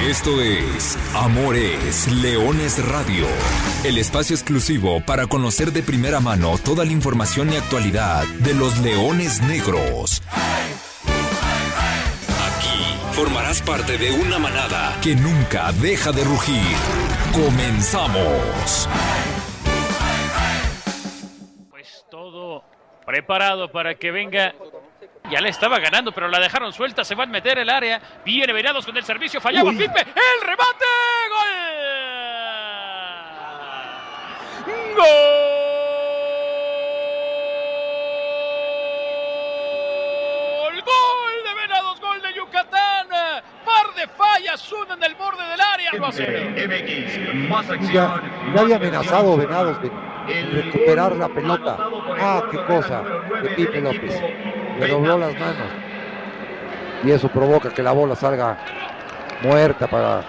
Esto es Amores Leones Radio, el espacio exclusivo para conocer de primera mano toda la información y actualidad de los leones negros. Aquí formarás parte de una manada que nunca deja de rugir. Comenzamos. Pues todo preparado para que venga ya le estaba ganando, pero la dejaron suelta. Se va a meter el área. Viene Venados con el servicio. Fallaba Pipe. El remate. Gol. Gol. Gol de Venados. Gol de Yucatán. Par de fallas. Una en el borde del área. Lo hace. Ya, ya había amenazado Venados de recuperar la pelota. Ah, qué cosa de Pipe López. Le dobló las manos. Y eso provoca que la bola salga muerta para.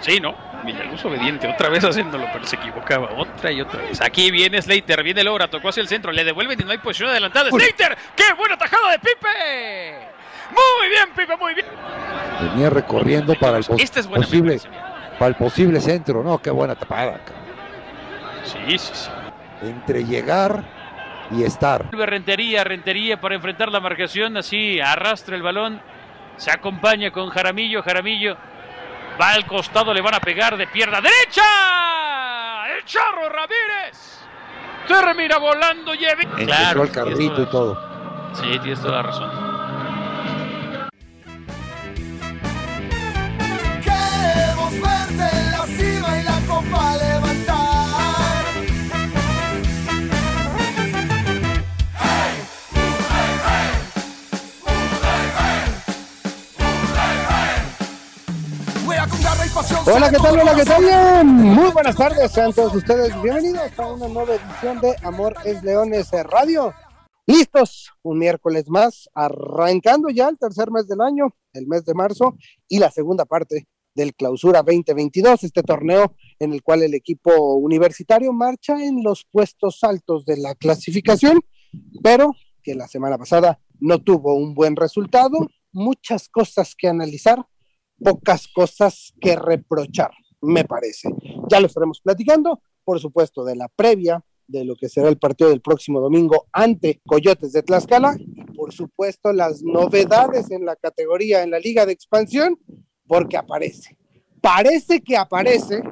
Sí, ¿no? Villaluz obediente, otra vez haciéndolo, pero se equivocaba otra y otra vez. Aquí viene Slater, viene Lora, tocó hacia el centro, le devuelven y no hay posición adelantada. ¡Slater! ¡Qué buena tajada de Pipe! Muy bien, Pipe, muy bien. Venía recorriendo para el pos es posible, para el posible centro. No, qué buena tapada. Sí, sí, sí. Entre llegar y estar. Vuelve Rentería, Rentería para enfrentar la marcación, así arrastra el balón, se acompaña con Jaramillo, Jaramillo va al costado, le van a pegar de pierna derecha. El Charro Ramírez termina volando y Empezó el carrito y todo. Sí, tienes toda la razón. Queremos verte en la cima y la copa Hola, ¿qué tal? Hola, ¿qué tal? Muy buenas tardes, sean todos ustedes bienvenidos a una nueva edición de Amor es Leones Radio. Listos, un miércoles más, arrancando ya el tercer mes del año, el mes de marzo, y la segunda parte del Clausura 2022, este torneo en el cual el equipo universitario marcha en los puestos altos de la clasificación, pero que la semana pasada no tuvo un buen resultado, muchas cosas que analizar, pocas cosas que reprochar, me parece. Ya lo estaremos platicando, por supuesto, de la previa de lo que será el partido del próximo domingo ante Coyotes de Tlaxcala y por supuesto las novedades en la categoría en la liga de expansión porque aparece, parece que aparece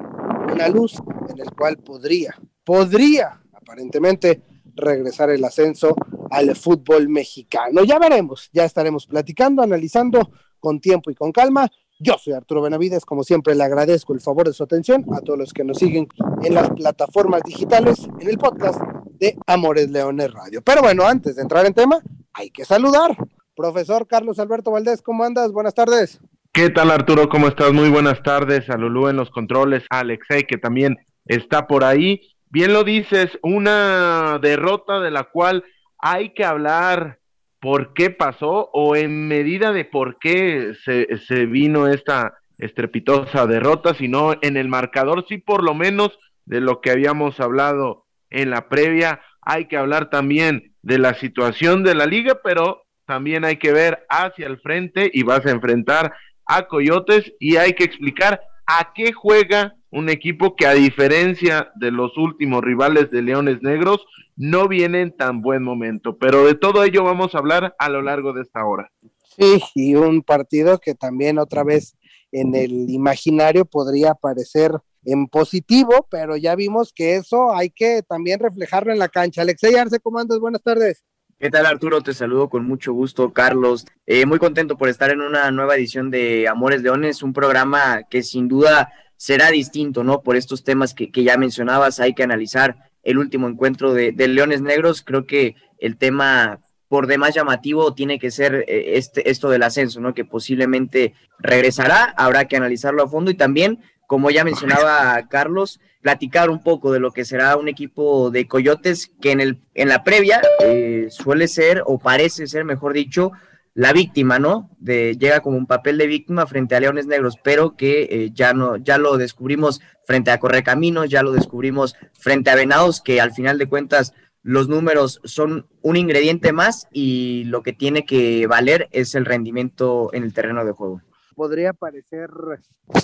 una luz en el cual podría, podría aparentemente regresar el ascenso al fútbol mexicano. Ya veremos, ya estaremos platicando, analizando con tiempo y con calma. Yo soy Arturo Benavides, como siempre le agradezco el favor de su atención a todos los que nos siguen en las plataformas digitales, en el podcast de Amores Leones Radio. Pero bueno, antes de entrar en tema, hay que saludar. Profesor Carlos Alberto Valdés, ¿cómo andas? Buenas tardes. ¿Qué tal Arturo? ¿Cómo estás? Muy buenas tardes. A Lulú en los controles, a Alexei que también está por ahí. Bien lo dices, una derrota de la cual hay que hablar por qué pasó o en medida de por qué se, se vino esta estrepitosa derrota, sino en el marcador, sí por lo menos de lo que habíamos hablado en la previa. Hay que hablar también de la situación de la liga, pero también hay que ver hacia el frente y vas a enfrentar a Coyotes y hay que explicar a qué juega un equipo que a diferencia de los últimos rivales de Leones Negros no viene en tan buen momento. Pero de todo ello vamos a hablar a lo largo de esta hora. Sí, y un partido que también otra vez en el imaginario podría aparecer en positivo, pero ya vimos que eso hay que también reflejarlo en la cancha. Alexei Arce, ¿cómo andas? Buenas tardes. ¿Qué tal Arturo? Te saludo con mucho gusto, Carlos. Eh, muy contento por estar en una nueva edición de Amores Leones, un programa que sin duda será distinto, ¿no? Por estos temas que, que ya mencionabas, hay que analizar el último encuentro de, de Leones Negros. Creo que el tema por demás llamativo tiene que ser eh, este, esto del ascenso, ¿no? Que posiblemente regresará, habrá que analizarlo a fondo y también, como ya mencionaba Carlos, platicar un poco de lo que será un equipo de Coyotes que en, el, en la previa eh, suele ser, o parece ser, mejor dicho, la víctima, ¿no? De, llega como un papel de víctima frente a Leones Negros, pero que eh, ya no, ya lo descubrimos frente a Correcaminos, ya lo descubrimos frente a Venados, que al final de cuentas los números son un ingrediente más y lo que tiene que valer es el rendimiento en el terreno de juego. podría parecer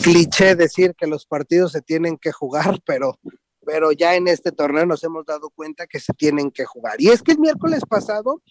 cliché decir que los partidos se tienen que jugar, pero, pero ya en este torneo nos hemos dado cuenta que se tienen que jugar. Y es que el miércoles pasado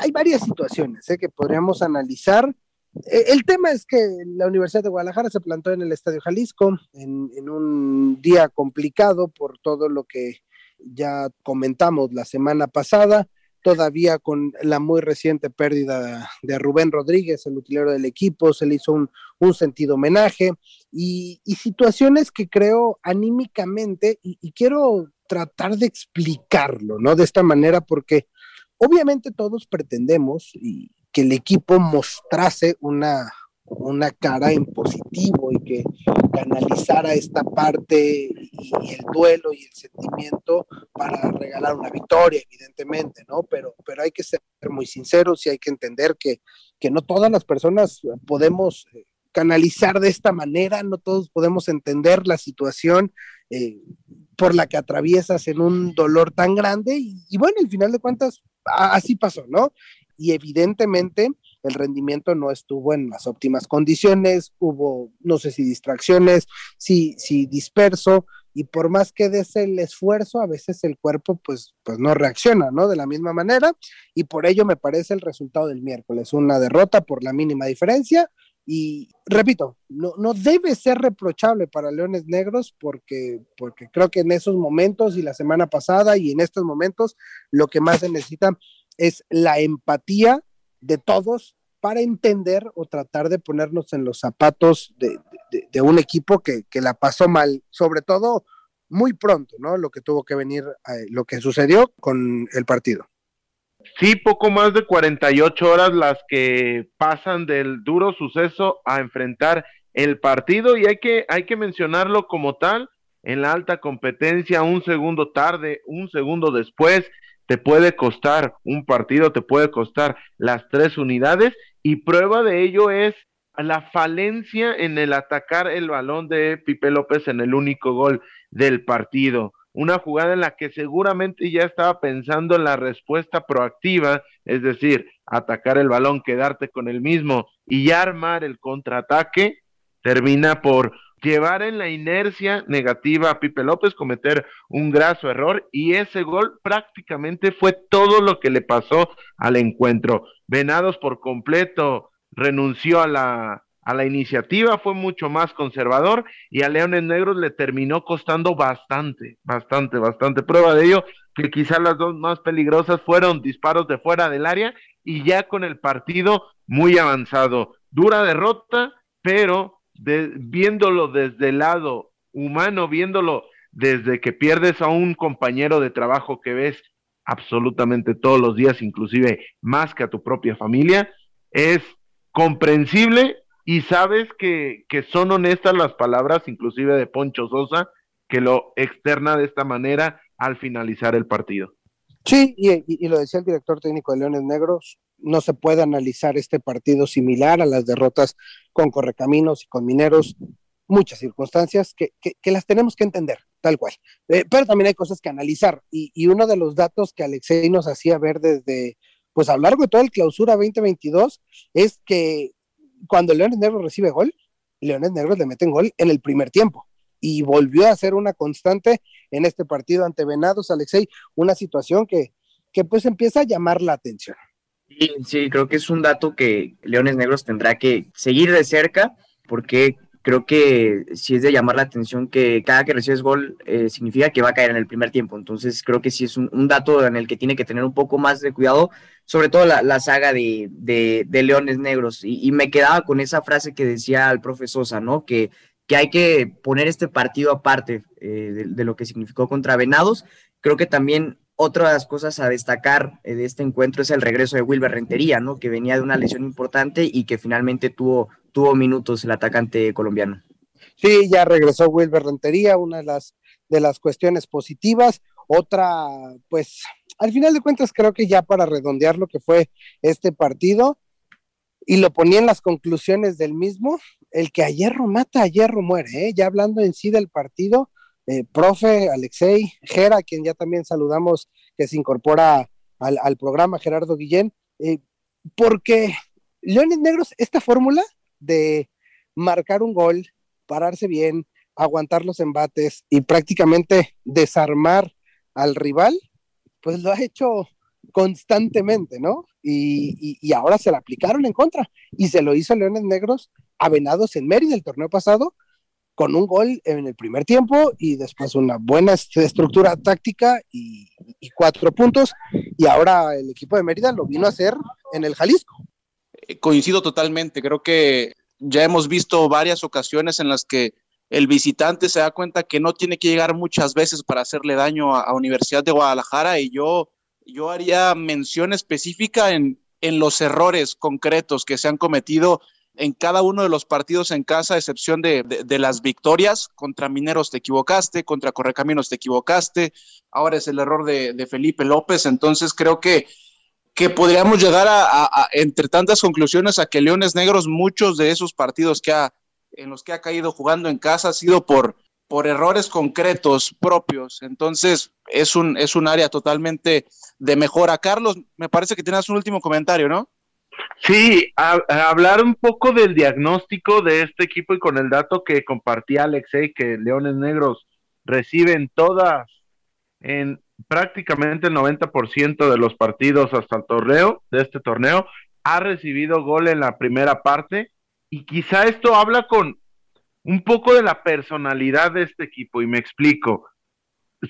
hay, varias situaciones ¿eh? que podríamos analizar. E, el tema es que la Universidad de Guadalajara se plantó en el Estadio Jalisco en, un día complicado por todo lo que ya comentamos la semana pasada todavía con la muy reciente pérdida de Rubén Rodríguez, el utilero del equipo, se le hizo un, sentido homenaje y, situaciones que creo anímicamente, y, y, quiero tratar de explicarlo, ¿no? De esta manera, porque obviamente todos pretendemos y que el equipo mostrase una, una cara en positivo y que canalizara esta parte y el duelo y el sentimiento para regalar una victoria, evidentemente, ¿no? Pero, pero hay que ser muy sinceros y hay que entender que, que no todas las personas podemos eh, canalizar de esta manera, no todos podemos entender la situación eh, por la que atraviesas en un dolor tan grande y, bueno, al final de cuentas, así pasó, ¿no? Y evidentemente el rendimiento no estuvo en las óptimas condiciones, hubo, no sé si distracciones, si, si disperso, y por más que des el esfuerzo, a veces el cuerpo pues, pues no reacciona, ¿no? De la misma manera, y por ello me parece el resultado del miércoles, una derrota por la mínima diferencia, y repito, no, no debe ser reprochable para Leones Negros porque, porque creo que en esos momentos y la semana pasada y en estos momentos lo que más se necesita es la empatía de todos para entender o tratar de ponernos en los zapatos de, un equipo que, la pasó mal, sobre todo muy pronto, ¿no? Lo que tuvo que venir, eh, lo que sucedió con el partido. Sí, poco más de 48 horas las que pasan del duro suceso a enfrentar el partido y hay que, hay que mencionarlo como tal, en la alta competencia, un segundo tarde, un segundo después, te puede costar un partido, te puede costar las tres unidades y prueba de ello es la falencia en el atacar el balón de Pipe López en el único gol del partido. Una jugada en la que seguramente ya estaba pensando en la respuesta proactiva, es decir, atacar el balón, quedarte con el mismo y armar el contraataque, termina por llevar en la inercia negativa a Pipe López, cometer un graso error y ese gol prácticamente fue todo lo que le pasó al encuentro. Venados por completo renunció a la, a la iniciativa, fue mucho más conservador y a Leones Negros le terminó costando bastante, bastante, bastante. Prueba de ello que quizás las dos más peligrosas fueron disparos de fuera del área y ya con el partido muy avanzado. Dura derrota, pero viéndolo desde el lado humano, viéndolo desde que pierdes a un compañero de trabajo que ves absolutamente todos los días, inclusive más que a tu propia familia, es comprensible y sabes que, que son honestas las palabras, inclusive de Poncho Sosa, que lo externa de esta manera al finalizar el partido. Sí, y, lo decía el director técnico de Leones Negros, no se puede analizar este partido similar a las derrotas con Correcaminos y con Mineros, muchas circunstancias que, las tenemos que entender, tal cual. Eh, pero también hay cosas que analizar, y, uno de los datos que Alexei nos hacía ver desde, pues a lo largo de toda el clausura 2022, es que cuando Leones Negros recibe gol, Leones Negros le meten gol en el primer tiempo y volvió a ser una constante en este partido ante Venados, Alexei, una situación que, que pues empieza a llamar la atención. Sí, sí, creo que es un dato que Leones Negros tendrá que seguir de cerca, porque creo que sí es de llamar la atención que cada que recibes gol eh, significa que va a caer en el primer tiempo. Entonces creo que sí es un, dato en el que tiene que tener un poco más de cuidado, sobre todo la, saga de, de, Leones Negros. Y, y, me quedaba con esa frase que decía el profe Sosa, ¿no? Que que hay que poner este partido aparte eh, de, lo que significó contra Venados. Creo que también otra de las cosas a destacar eh, de este encuentro es el regreso de Wilber Rentería, ¿no? Que venía de una lesión importante y que finalmente tuvo, tuvo minutos el atacante colombiano. Sí, ya regresó Wilber Rentería, una de las, de las cuestiones positivas. Otra, pues, al final de cuentas, creo que ya para redondear lo que fue este partido, y lo ponía en las conclusiones del mismo, el que a hierro mata, a hierro muere, ¿eh? ya hablando en sí del partido, eh, profe Alexei Gera, quien ya también saludamos que se incorpora al, programa, Gerardo Guillén, eh, porque Leones Negros, esta fórmula de marcar un gol, pararse bien, aguantar los embates y prácticamente desarmar al rival, pues lo ha hecho constantemente, ¿no? Y, ahora se la aplicaron en contra y se lo hizo Leones Negros a Venados en Mérida el torneo pasado con un gol en el primer tiempo y después una buena estructura táctica y, cuatro puntos. Y ahora el equipo de Mérida lo vino a hacer en el Jalisco. Eh, coincido totalmente, creo que ya hemos visto varias ocasiones en las que el visitante se da cuenta que no tiene que llegar muchas veces para hacerle daño a, Universidad de Guadalajara y yo, yo haría mención específica en, en los errores concretos que se han cometido en cada uno de los partidos en casa, a excepción de, las victorias. Contra Mineros te equivocaste, contra Correcaminos te equivocaste, ahora es el error de, Felipe López. Entonces creo que, que podríamos llegar a, entre tantas conclusiones, a que Leones Negros, muchos de esos partidos que ha, en los que ha caído jugando en casa, ha sido por, por errores concretos propios. Entonces es un, es un área totalmente de mejora. Carlos, me parece que tienes un último comentario, ¿no? Sí, hablar un poco del diagnóstico de este equipo y con el dato que compartía Alexei, que Leones Negros reciben todas en prácticamente el 90% de los partidos hasta el torneo, de este torneo, ha recibido gol en la primera parte y quizá esto habla con un poco de la personalidad de este equipo y me explico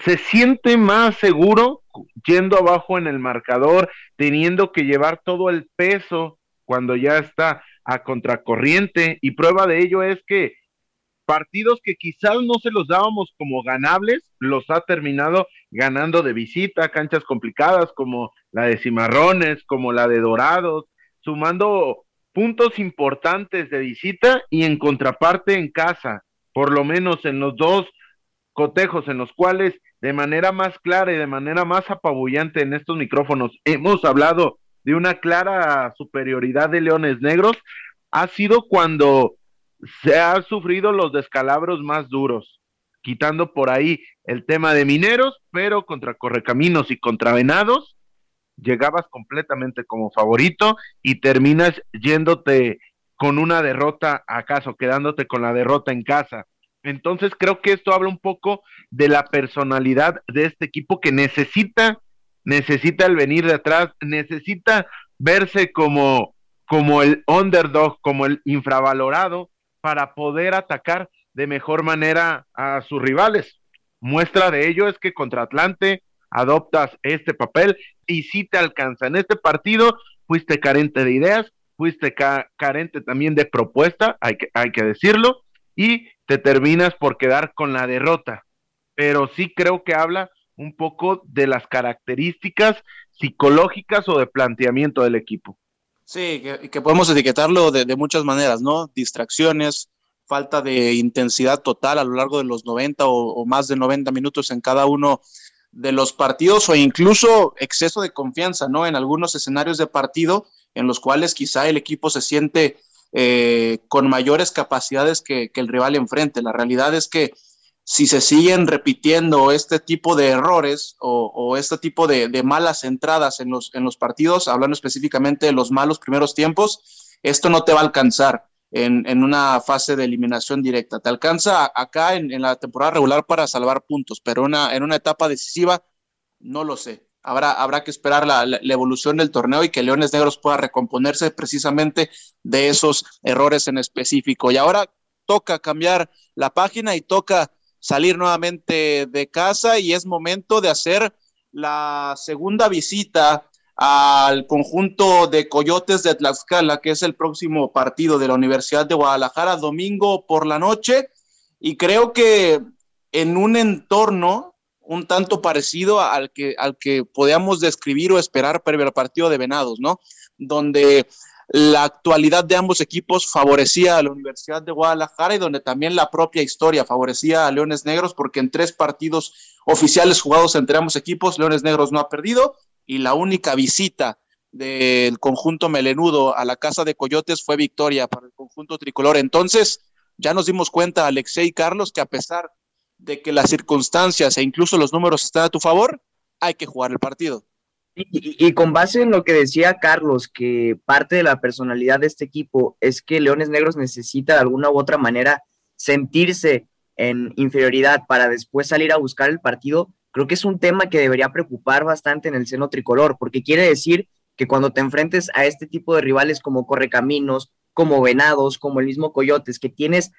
se siente más seguro yendo abajo en el marcador, teniendo que llevar todo el peso cuando ya está a contracorriente. Y prueba de ello es que partidos que quizás no se los dábamos como ganables, los ha terminado ganando de visita, canchas complicadas como la de Cimarrones, como la de Dorados, sumando puntos importantes de visita y en contraparte en casa, por lo menos en los dos cotejos en los cuales de manera más clara y de manera más apabullante en estos micrófonos hemos hablado de una clara superioridad de Leones Negros, ha sido cuando se han sufrido los descalabros más duros, quitando por ahí el tema de mineros, pero contra Correcaminos y contra Venados, llegabas completamente como favorito y terminas yéndote con una derrota acaso, quedándote con la derrota en casa. Entonces creo que esto habla un poco de la personalidad de este equipo que necesita, necesita el venir de atrás, necesita verse como, como el underdog, como el infravalorado para poder atacar de mejor manera a sus rivales. Muestra de ello es que contra Atlante adoptas este papel y si te alcanza. En este partido fuiste carente de ideas, fuiste carente también de propuesta, hay que, hay que decirlo, y te terminas por quedar con la derrota. Pero sí creo que habla un poco de las características psicológicas o de planteamiento del equipo. Sí, que, podemos etiquetarlo de, muchas maneras, ¿no? Distracciones, falta de intensidad total a lo largo de los 90 o, más de 90 minutos en cada uno de los partidos o incluso exceso de confianza, ¿no? En algunos escenarios de partido en los cuales quizá el equipo se siente eh, con mayores capacidades que, el rival enfrente. La realidad es que si se siguen repitiendo este tipo de errores o, este tipo de, malas entradas en los, en los partidos, hablando específicamente de los malos primeros tiempos, esto no te va a alcanzar en, una fase de eliminación directa. Te alcanza acá en, la temporada regular para salvar puntos, pero una, en una etapa decisiva, no lo sé habrá, que esperar la, evolución del torneo y que Leones Negros pueda recomponerse precisamente de esos errores en específico. Y ahora toca cambiar la página y toca salir nuevamente de casa y es momento de hacer la segunda visita al conjunto de Coyotes de Tlaxcala, que es el próximo partido de la Universidad de Guadalajara, domingo por la noche. Y creo que en un entorno un tanto parecido al que, al que podíamos describir o esperar para el partido de Venados, ¿no? Donde la actualidad de ambos equipos favorecía a la Universidad de Guadalajara y donde también la propia historia favorecía a Leones Negros porque en tres partidos oficiales jugados entre ambos equipos, Leones Negros no ha perdido y la única visita del conjunto melenudo a la casa de Coyotes fue victoria para el conjunto tricolor. Entonces, ya nos dimos cuenta, Alexei y Carlos, que a pesar de que las circunstancias e incluso los números están a tu favor, hay que jugar el partido. Y, con base en lo que decía Carlos, que parte de la personalidad de este equipo es que Leones Negros necesita de alguna u otra manera sentirse en inferioridad para después salir a buscar el partido, creo que es un tema que debería preocupar bastante en el seno tricolor, porque quiere decir que cuando te enfrentes a este tipo de rivales como Correcaminos, como Venados, como el mismo Coyotes, que tienes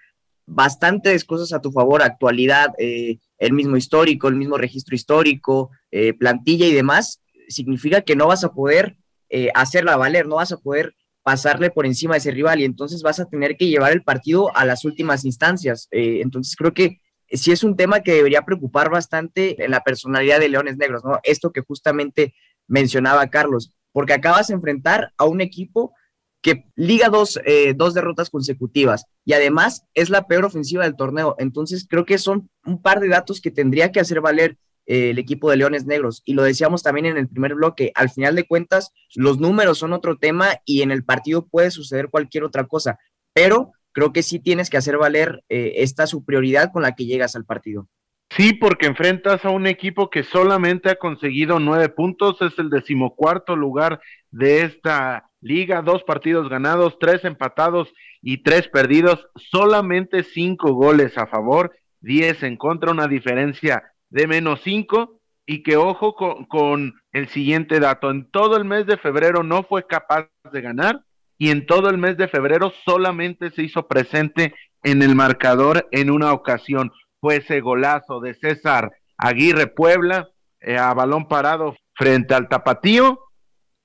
bastantes cosas a tu favor, actualidad, eh, el mismo histórico, el mismo registro histórico, eh, plantilla y demás, significa que no vas a poder eh, hacerla valer, no vas a poder pasarle por encima de ese rival y entonces vas a tener que llevar el partido a las últimas instancias. Entonces creo que sí es un tema que debería preocupar bastante en la personalidad de Leones Negros, ¿no? Esto que justamente mencionaba Carlos, porque acabas de enfrentar a un equipo que liga dos, eh, dos derrotas consecutivas y además es la peor ofensiva del torneo. Entonces creo que son un par de datos que tendría que hacer valer eh, el equipo de Leones Negros. Y lo decíamos también en el primer bloque, al final de cuentas, los números son otro tema y en el partido puede suceder cualquier otra cosa, pero creo que sí tienes que hacer valer eh, esta superioridad con la que llegas al partido. Sí, porque enfrentas a un equipo que solamente ha conseguido nueve puntos, es el decimocuarto lugar de esta liga, dos partidos ganados, tres empatados y tres perdidos, solamente cinco goles a favor, diez en contra, una diferencia de menos 5 y que ojo con, el siguiente dato, en todo el mes de febrero no fue capaz de ganar y en todo el mes de febrero solamente se hizo presente en el marcador en una ocasión. Fue ese golazo de César Aguirre Puebla eh, a balón parado frente al Tapatío,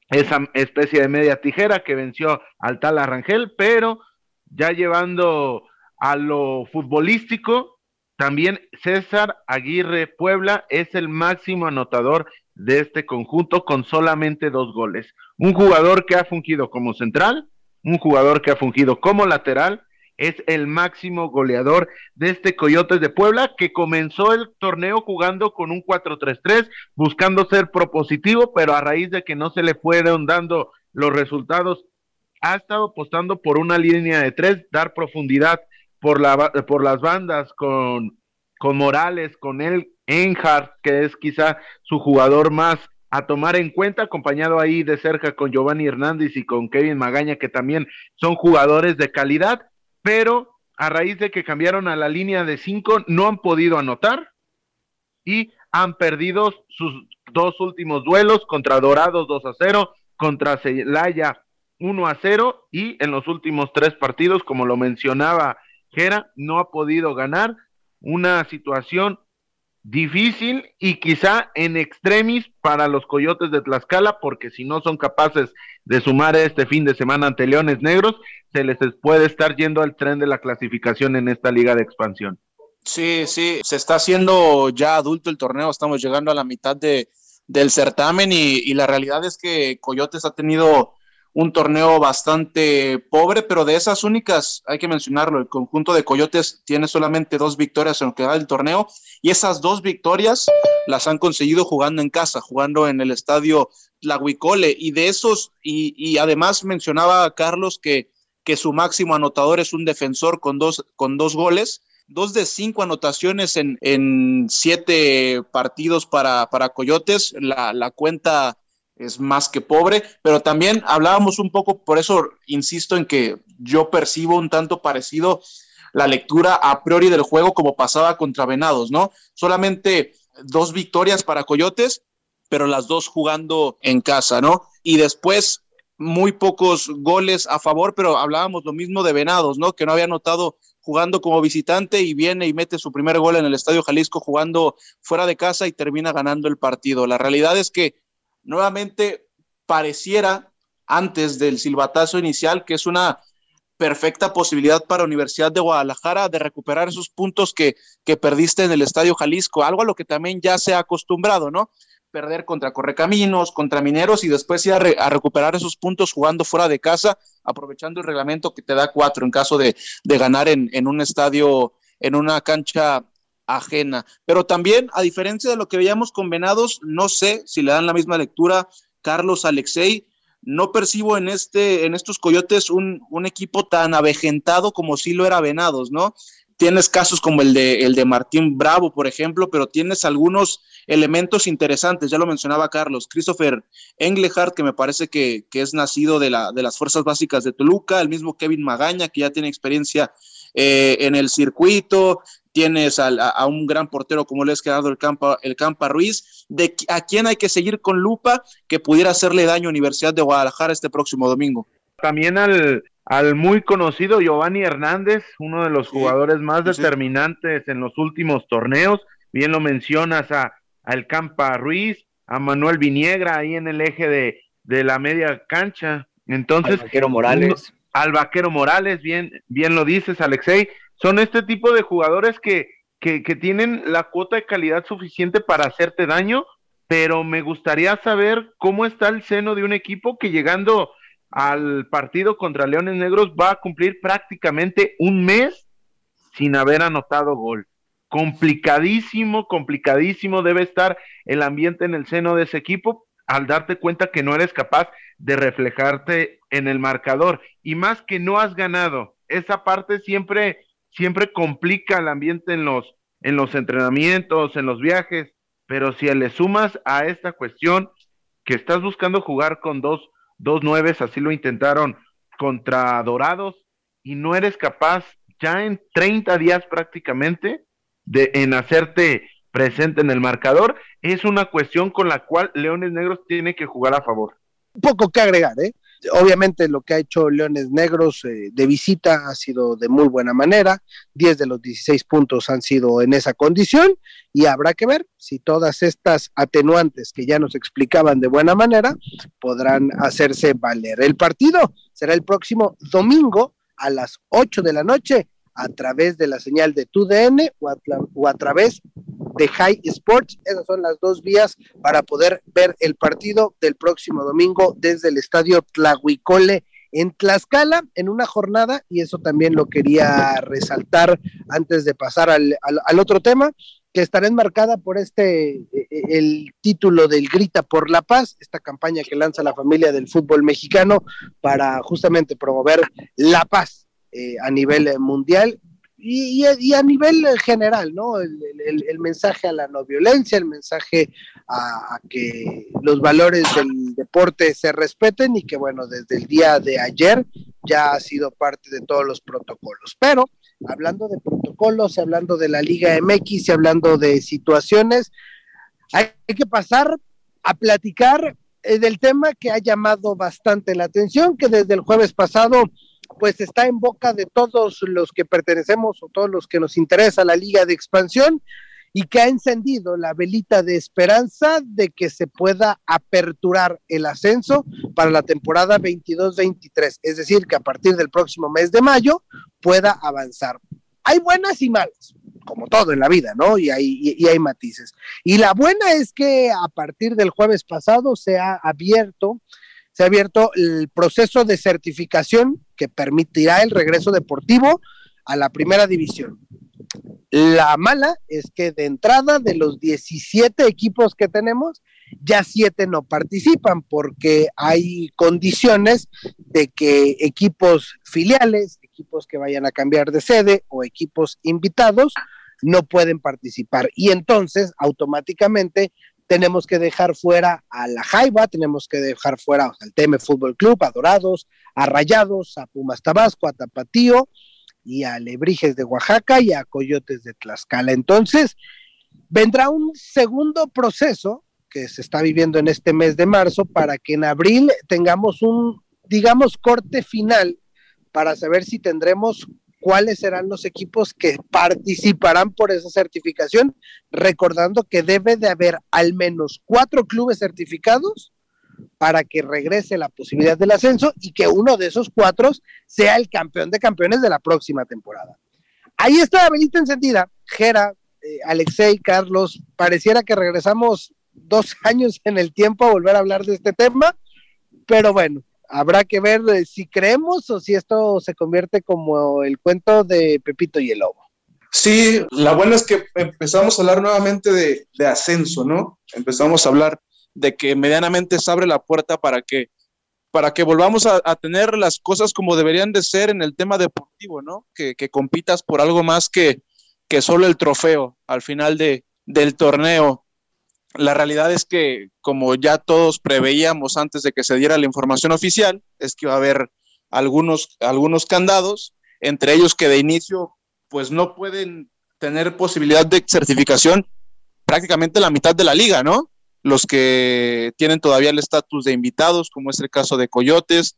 esa especie de media tijera que venció al tal Arrangel, pero ya llevando a lo futbolístico, también César Aguirre Puebla es el máximo anotador de este conjunto con solamente dos goles. Un jugador que ha fungido como central, un jugador que ha fungido como lateral, es el máximo goleador de este Coyotes de Puebla que comenzó el torneo jugando con un 4-3-3, buscando ser propositivo, pero a raíz de que no se le fueron dando los resultados, ha estado apostando por una línea de tres, dar profundidad por, la, por las bandas con, con Morales, con él, Enhart, que es quizá su jugador más a tomar en cuenta, acompañado ahí de cerca con Giovanni Hernández y con Kevin Magaña, que también son jugadores de calidad, pero a raíz de que cambiaron a la línea de cinco, no han podido anotar y han perdido sus dos últimos duelos contra Dorados 2 a 0, contra Celaya 1 a 0 y en los últimos tres partidos, como lo mencionaba Gera no ha podido ganar. Una situación difícil y quizá en extremis para los Coyotes de Tlaxcala, porque si no son capaces de sumar este fin de semana ante Leones Negros, se les puede estar yendo al tren de la clasificación en esta liga de expansión. Sí, sí, se está haciendo ya adulto el torneo, estamos llegando a la mitad de, del certamen y, y la realidad es que Coyotes ha tenido un torneo bastante pobre, pero de esas únicas, hay que mencionarlo, el conjunto de Coyotes tiene solamente dos victorias en lo que da el torneo y esas dos victorias las han conseguido jugando en casa, jugando en el estadio Tlahuicole y de esos, y, además mencionaba Carlos que, que su máximo anotador es un defensor con dos, con dos goles, dos de cinco anotaciones en, en siete partidos para, para Coyotes, la cuenta es más que pobre, pero también hablábamos un poco, por eso insisto en que yo percibo un tanto parecido la lectura a priori del juego como pasaba contra Venados, ¿no? Solamente dos victorias para Coyotes, pero las dos jugando en casa, ¿no? Y después muy pocos goles a favor, pero hablábamos lo mismo de Venados, ¿no? Que no había notado jugando como visitante y viene y mete su primer gol en el Estadio Jalisco jugando fuera de casa y termina ganando el partido. La realidad es que nuevamente pareciera antes del silbatazo inicial que es una perfecta posibilidad para Universidad de Guadalajara de recuperar esos puntos que, que perdiste en el Estadio Jalisco, algo a lo que también ya se ha acostumbrado, ¿no? Perder contra Correcaminos, contra Mineros y después ir a, recuperar esos puntos jugando fuera de casa, aprovechando el reglamento que te da cuatro en caso de, de ganar en, en un estadio, en una cancha ajena. Pero también, a diferencia de lo que veíamos con Venados, no sé si le dan la misma lectura Carlos Alexei. No percibo en, este, en estos coyotes un, equipo tan avejentado como si lo era Venados, ¿no? tienes casos como el de, el de Martín Bravo, por ejemplo, pero tienes algunos elementos interesantes, ya lo mencionaba Carlos, Christopher Englehart, que me parece que, es nacido de, la, de las fuerzas básicas de Toluca, el mismo Kevin Magaña, que ya tiene experiencia eh, en el circuito, tienes a, un gran portero como le es quedado el Campa, el Campa Ruiz, de a quién hay que seguir con lupa que pudiera hacerle daño a Universidad de Guadalajara este próximo domingo. También al, al muy conocido Giovanni Hernández, uno de los jugadores más determinantes en los últimos torneos. Bien lo mencionas a, al Campa Ruiz, a Manuel Viniegra ahí en el eje de, de la media cancha. Entonces, Morales. Al vaquero Morales, bien, bien lo dices, Alexei. Son este tipo de jugadores que, que, que tienen la cuota de calidad suficiente para hacerte daño, pero me gustaría saber cómo está el seno de un equipo que llegando al partido contra Leones Negros va a cumplir prácticamente un mes sin haber anotado gol. Complicadísimo, complicadísimo debe estar el ambiente en el seno de ese equipo al darte cuenta que no eres capaz de reflejarte en el marcador y más que no has ganado. Esa parte siempre siempre complica el ambiente en los en los entrenamientos, en los viajes, pero si le sumas a esta cuestión que estás buscando jugar con dos dos nueves, así lo intentaron contra Dorados, y no eres capaz ya en 30 días prácticamente de en hacerte presente en el marcador, es una cuestión con la cual Leones Negros tiene que jugar a favor. Poco que agregar, ¿eh? Obviamente lo que ha hecho Leones Negros eh, de visita ha sido de muy buena manera, 10 de los 16 puntos han sido en esa condición y habrá que ver si todas estas atenuantes que ya nos explicaban de buena manera podrán hacerse valer. El partido será el próximo domingo a las 8 de la noche a través de la señal de TUDN o a, o a través de High Sports. Esas son las dos vías para poder ver el partido del próximo domingo desde el estadio Tlahuicole en Tlaxcala en una jornada, y eso también lo quería resaltar antes de pasar al, al, otro tema, que estará enmarcada por este, e, e, el título del Grita por la Paz, esta campaña que lanza la familia del fútbol mexicano para justamente promover la paz eh, a nivel mundial y, a nivel general, ¿no? El, mensaje a la no violencia, el mensaje a, que los valores del deporte se respeten y que, bueno, desde el día de ayer ya ha sido parte de todos los protocolos. Pero hablando de protocolos, hablando de la Liga MX y hablando de situaciones, hay que pasar a platicar eh, del tema que ha llamado bastante la atención, que desde el jueves pasado pues está en boca de todos los que pertenecemos o todos los que nos interesa la liga de expansión y que ha encendido la velita de esperanza de que se pueda aperturar el ascenso para la temporada 22-23, es decir, que a partir del próximo mes de mayo pueda avanzar. Hay buenas y malas, como todo en la vida, ¿no? Y hay, y hay matices. Y la buena es que a partir del jueves pasado se ha abierto se ha abierto el proceso de certificación que permitirá el regreso deportivo a la primera división. La mala es que de entrada de los 17 equipos que tenemos, ya 7 no participan porque hay condiciones de que equipos filiales, equipos que vayan a cambiar de sede o equipos invitados no pueden participar. Y entonces automáticamente tenemos que dejar fuera a la Jaiba, tenemos que dejar fuera al TM Fútbol Club, a Dorados, a Rayados, a Pumas Tabasco, a Tapatío y a Lebrijes de Oaxaca y a Coyotes de Tlaxcala. Entonces, vendrá un segundo proceso que se está viviendo en este mes de marzo para que en abril tengamos un, digamos, corte final para saber si tendremos cuáles serán los equipos que participarán por esa certificación, recordando que debe de haber al menos cuatro clubes certificados para que regrese la posibilidad del ascenso y que uno de esos cuatro sea el campeón de campeones de la próxima temporada. Ahí está la velita encendida. Jera, eh, Alexei, Carlos, pareciera que regresamos dos años en el tiempo a volver a hablar de este tema, pero bueno, habrá que ver si creemos o si esto se convierte como el cuento de Pepito y el Lobo. Sí, la buena es que empezamos a hablar nuevamente de, de, ascenso, ¿no? Empezamos a hablar de que medianamente se abre la puerta para que para que volvamos a, tener las cosas como deberían de ser en el tema deportivo, ¿no? Que, compitas por algo más que, que solo el trofeo al final de, del torneo. La realidad es que, como ya todos preveíamos antes de que se diera la información oficial, es que va a haber algunos, algunos candados, entre ellos que de inicio, pues no pueden tener posibilidad de certificación prácticamente la mitad de la liga, ¿no? Los que tienen todavía el estatus de invitados, como es el caso de Coyotes,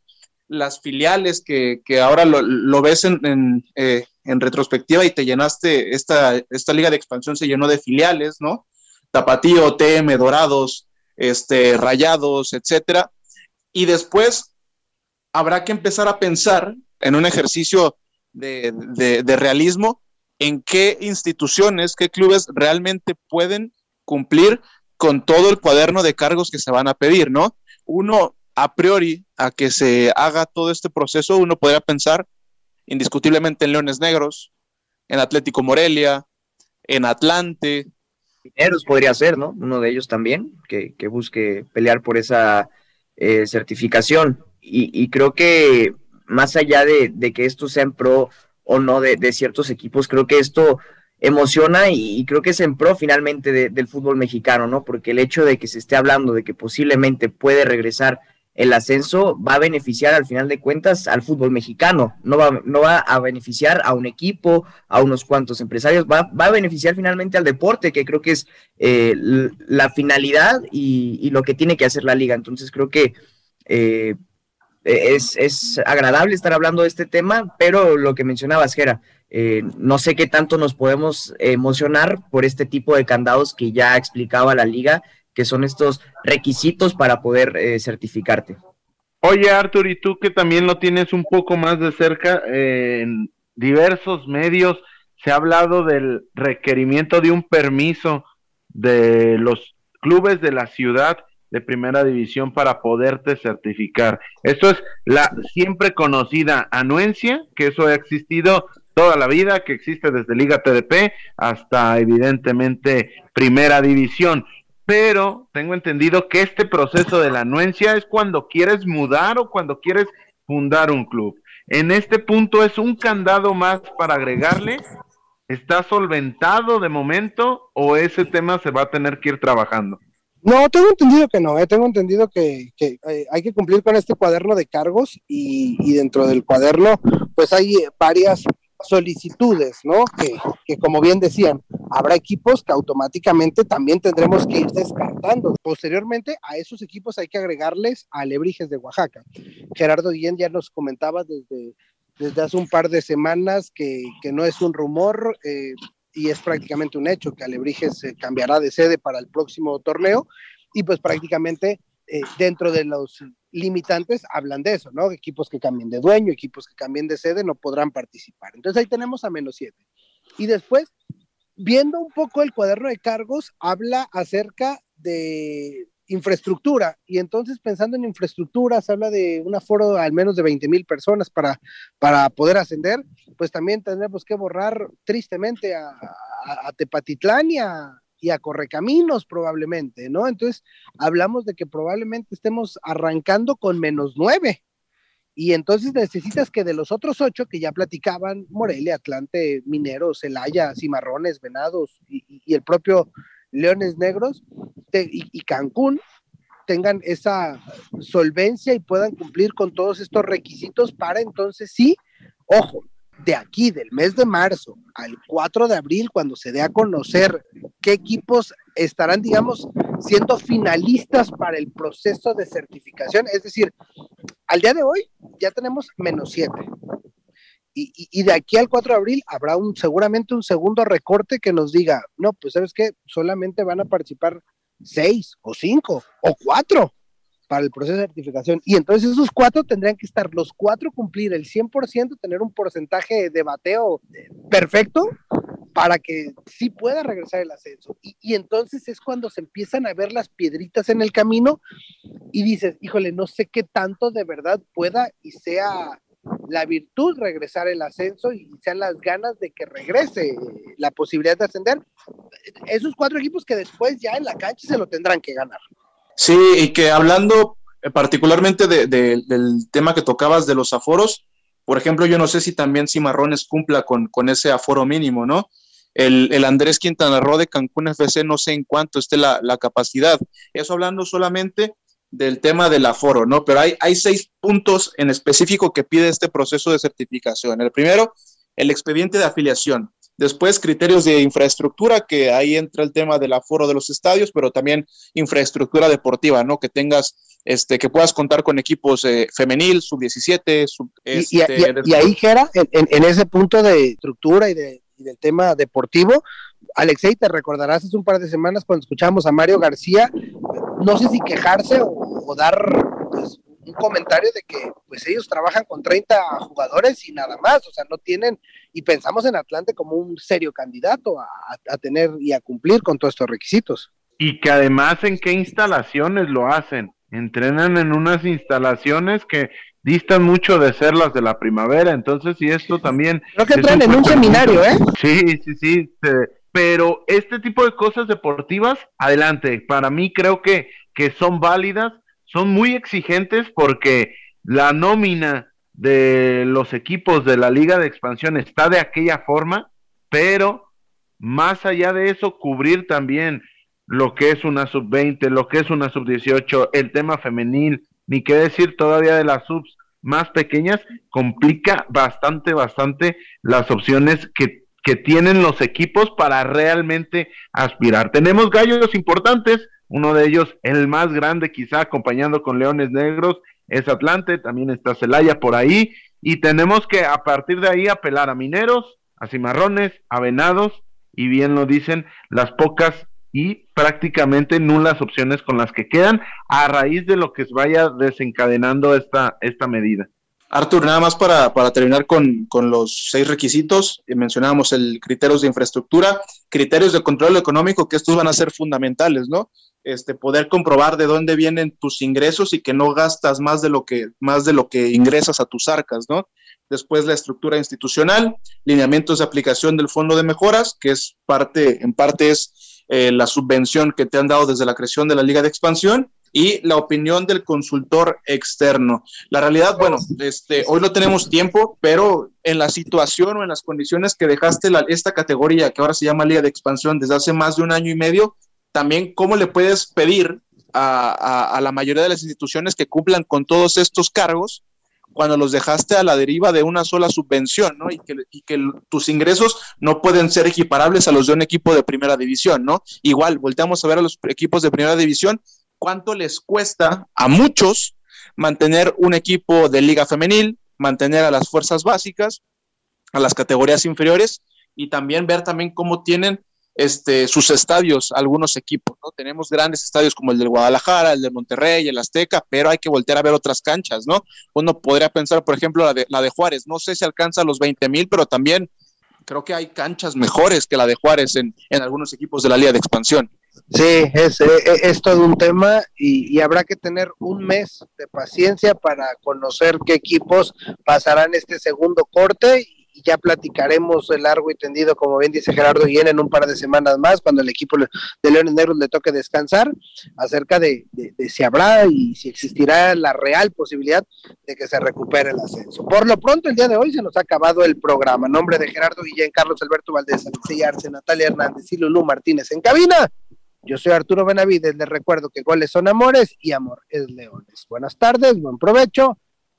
las filiales que, ahora lo, ves en, eh, en, retrospectiva y te llenaste, esta, esta liga de expansión se llenó de filiales, ¿no? Tapatío, TM, Dorados, este, Rayados, etcétera. Y después habrá que empezar a pensar en un ejercicio de, de, realismo en qué instituciones, qué clubes realmente pueden cumplir con todo el cuaderno de cargos que se van a pedir, ¿no? Uno, a priori, a que se haga todo este proceso, uno podría pensar indiscutiblemente en Leones Negros, en Atlético Morelia, en Atlante, Podría ser, ¿no? Uno de ellos también, que, busque pelear por esa eh, certificación. Y, creo que más allá de, que esto sea en pro o no de, ciertos equipos, creo que esto emociona y, creo que es en pro finalmente del fútbol mexicano, ¿no? Porque el hecho de que se esté hablando de que posiblemente puede regresar el ascenso va a beneficiar al final de cuentas al fútbol mexicano, no va, no va a beneficiar a un equipo, a unos cuantos empresarios, va, va a beneficiar finalmente al deporte, que creo que es eh, la finalidad y, lo que tiene que hacer la liga. Entonces creo que eh, es, es, agradable estar hablando de este tema, pero lo que mencionabas, Gera, eh, no sé qué tanto nos podemos emocionar por este tipo de candados que ya explicaba la liga que son estos requisitos para poder eh, certificarte. Oye, Arthur, y tú que también lo tienes un poco más de cerca, en diversos medios se ha hablado del requerimiento de un permiso de los clubes de la ciudad de primera división para poderte certificar. Esto es la siempre conocida anuencia, que eso ha existido toda la vida, que existe desde Liga TDP hasta evidentemente primera división pero tengo entendido que este proceso de la anuencia es cuando quieres mudar o cuando quieres fundar un club. En este punto es un candado más para agregarle. ¿Está solventado de momento o ese tema se va a tener que ir trabajando? No, tengo entendido que no, eh. tengo entendido que, eh, hay que cumplir con este cuaderno de cargos y, y, dentro del cuaderno pues hay varias solicitudes, ¿no? Que, que, como bien decían, habrá equipos que automáticamente también tendremos que ir descartando. Posteriormente a esos equipos hay que agregarles a Alebrijes de Oaxaca. Gerardo Guillén ya nos comentaba desde, desde hace un par de semanas que, que no es un rumor eh, y es prácticamente un hecho que Alebrijes se cambiará de sede para el próximo torneo y pues prácticamente eh, dentro de los limitantes hablan de eso, ¿no? Equipos que cambien de dueño, equipos que cambien de sede no podrán participar. Entonces ahí tenemos a menos siete. Y después, viendo un poco el cuaderno de cargos, habla acerca de infraestructura. Y entonces pensando en infraestructura, se habla de un aforo al menos de 20 mil personas para, para poder ascender, pues también tendremos que borrar tristemente a, a Tepatitlán y a, y a Correcaminos probablemente, ¿no? Entonces, hablamos de que probablemente estemos arrancando con menos nueve. Y entonces necesitas que de los otros ocho que ya platicaban, Morelia, Atlante, Mineros, Celaya, Cimarrones, Venados y, el propio Leones Negros y, y Cancún, tengan esa solvencia y puedan cumplir con todos estos requisitos para entonces sí, ojo, de aquí, del mes de marzo al 4 de abril, cuando se dé a conocer qué equipos estarán, digamos, siendo finalistas para el proceso de certificación. Es decir, al día de hoy ya tenemos menos 7. Y, de aquí al 4 de abril habrá un, seguramente un segundo recorte que nos diga, no, pues sabes qué, solamente van a participar 6 o 5 o 4 para el proceso de certificación. Y entonces esos cuatro tendrían que estar, los cuatro cumplir el 100%, tener un porcentaje de bateo perfecto para que sí pueda regresar el ascenso. Y, entonces es cuando se empiezan a ver las piedritas en el camino y dices, híjole, no sé qué tanto de verdad pueda y sea la virtud regresar el ascenso y sean las ganas de que regrese la posibilidad de ascender. Esos cuatro equipos que después ya en la cancha se lo tendrán que ganar. Sí, y que hablando eh, particularmente del tema que tocabas de los aforos, por ejemplo, yo no sé si también Cimarrones cumpla con, con ese aforo mínimo, ¿no? El, Andrés Quintana Roo de Cancún FC no sé en cuánto esté la, capacidad. Eso hablando solamente del tema del aforo, ¿no? Pero hay, hay seis puntos en específico que pide este proceso de certificación. El primero, el expediente de afiliación. Después, criterios de infraestructura, que ahí entra el tema del aforo de los estadios, pero también infraestructura deportiva, ¿no? Que tengas, este, que puedas contar con equipos eh, femenil, sub-17, sub, y, este, ahí, Gera, en, ese punto de estructura y, de, del tema deportivo, Alexei, te recordarás hace un par de semanas cuando escuchamos a Mario García, no sé si quejarse o, dar un comentario de que pues ellos trabajan con 30 jugadores y nada más, o sea, no tienen, y pensamos en Atlante como un serio candidato a, tener y a cumplir con todos estos requisitos. Y que además en qué instalaciones lo hacen. Entrenan en unas instalaciones que distan mucho de ser las de la primavera, entonces y esto también... Creo que entran en un seminario, ¿eh? Sí, sí, sí, pero este tipo de cosas deportivas, adelante, para mí creo que, que son válidas son muy exigentes porque la nómina de los equipos de la liga de expansión está de aquella forma, pero más allá de eso, cubrir también lo que es una sub-20, lo que es una sub-18, el tema femenil, ni qué decir todavía de las subs más pequeñas, complica bastante, bastante las opciones que, que tienen los equipos para realmente aspirar. Tenemos gallos importantes, uno de ellos, el más grande quizá, acompañando con Leones Negros, es Atlante, también está Celaya por ahí, y tenemos que a partir de ahí apelar a Mineros, a Cimarrones, a Venados, y bien lo dicen, las pocas y prácticamente nulas opciones con las que quedan a raíz de lo que vaya desencadenando esta, esta medida. Artur, nada más para, para terminar con, con, los seis requisitos, eh, mencionábamos el criterios de infraestructura, criterios de control económico, que estos van a ser fundamentales, ¿no? Este, poder comprobar de dónde vienen tus ingresos y que no gastas más de lo que, más de lo que ingresas a tus arcas, ¿no? Después la estructura institucional, lineamientos de aplicación del fondo de mejoras, que es parte, en parte es eh, la subvención que te han dado desde la creación de la Liga de Expansión, y la opinión del consultor externo. La realidad, bueno, este, hoy no tenemos tiempo, pero en la situación o en las condiciones que dejaste esta categoría, que ahora se llama Liga de Expansión, desde hace más de un año y medio, también cómo le puedes pedir a, la mayoría de las instituciones que cumplan con todos estos cargos cuando los dejaste a la deriva de una sola subvención, ¿no? Y que, que, tus ingresos no pueden ser equiparables a los de un equipo de primera división, ¿no? Igual, volteamos a ver a los equipos de primera división, cuánto les cuesta a muchos mantener un equipo de liga femenil, mantener a las fuerzas básicas, a las categorías inferiores y también ver también cómo tienen este, sus estadios, algunos equipos, ¿no? Tenemos grandes estadios como el del Guadalajara, el de Monterrey, el Azteca, pero hay que voltear a ver otras canchas, ¿no? Uno podría pensar, por ejemplo, la de, la de Juárez, no sé si alcanza los 20 mil, pero también creo que hay canchas mejores que la de Juárez en, algunos equipos de la Liga de Expansión. Sí, es, eh, eh, es, todo un tema y, y, habrá que tener un mes de paciencia para conocer qué equipos pasarán este segundo corte y ya platicaremos de largo y tendido, como bien dice Gerardo Guillén, en un par de semanas más, cuando el equipo de Leones Negros le toque descansar, acerca de, si habrá y si existirá la real posibilidad de que se recupere el ascenso. Por lo pronto, el día de hoy se nos ha acabado el programa. nombre de Gerardo Guillén, Carlos Alberto Valdés, Alexey Arce, Natalia Hernández y Lulú Martínez en cabina. Yo soy Arturo Benavides, les recuerdo que goles son amores y amor es leones. Buenas tardes, buen provecho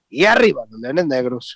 y arriba leones negros.